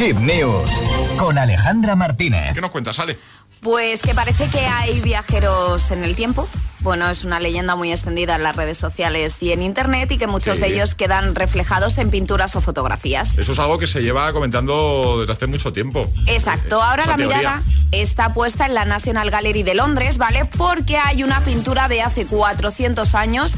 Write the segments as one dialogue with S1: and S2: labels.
S1: Hit News con Alejandra Martínez.
S2: ¿Qué nos cuentas, Ale?
S3: Pues que parece que hay viajeros en el tiempo. Bueno, es una leyenda muy extendida en las redes sociales y en internet y que muchos
S2: Sí.
S3: de ellos quedan reflejados en pinturas o fotografías.
S2: Eso es algo que se lleva comentando desde hace mucho tiempo.
S3: Exacto, ahora
S2: Esa
S3: la
S2: teoría.
S3: mirada está puesta en la National Gallery de Londres, ¿vale? Porque hay una pintura de hace 400 años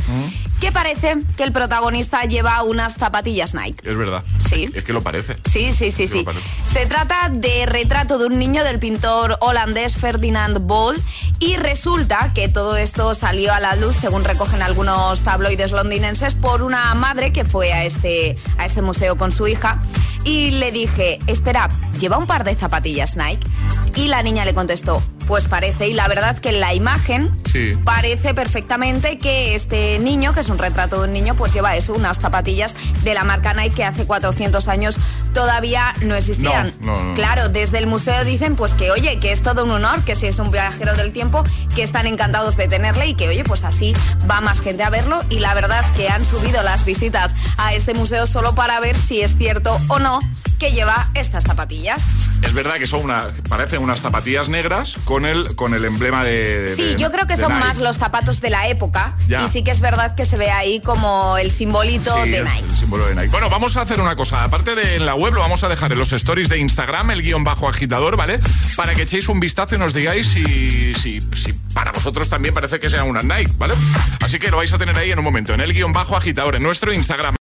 S3: que parece que el protagonista lleva unas zapatillas Nike.
S2: Es verdad.
S3: Sí.
S2: Es que lo parece.
S3: Sí, sí, sí,
S2: Sí.
S3: Se trata de retrato de un niño del pintor holandés Ferdinand Bol y resulta que todo esto salió a la luz, según recogen algunos tabloides londinenses, por una madre que fue a este, a este museo con su hija y le dije, espera, ¿lleva un par de zapatillas Nike? Y la niña le contestó, pues parece, y la verdad que en la imagen
S2: Sí.
S3: parece perfectamente que este niño, que es un retrato de un niño, pues lleva eso, unas zapatillas de la marca Nike que hace 400 años todavía no existían.
S2: No, no, no.
S3: Claro, desde el museo dicen pues que oye, que es todo un honor, que si es un viajero del tiempo, que están encantados de tenerle y que oye, pues así va más gente a verlo y la verdad que han subido las visitas a este museo solo para ver si es cierto o no que lleva estas zapatillas.
S2: Es verdad que son una, parecen unas zapatillas negras con el, con el emblema de.
S3: Sí,
S2: de-
S3: yo creo que son
S2: Nike.
S3: más los zapatos de la época
S2: Ya.
S3: y sí que es verdad que se ve ahí como el simbolito
S2: Sí,
S3: de
S2: el-
S3: Nike.
S2: El símbolo de Nike. Bueno, vamos a hacer una cosa. Aparte de en la web, lo vamos a dejar en los stories de Instagram, el guion bajo agitador, ¿vale? Para que echéis un vistazo y nos digáis si, si, si para vosotros también parece que sean unas Nike, ¿vale? Así que lo vais a tener ahí en un momento, en el guion bajo agitador, en nuestro Instagram.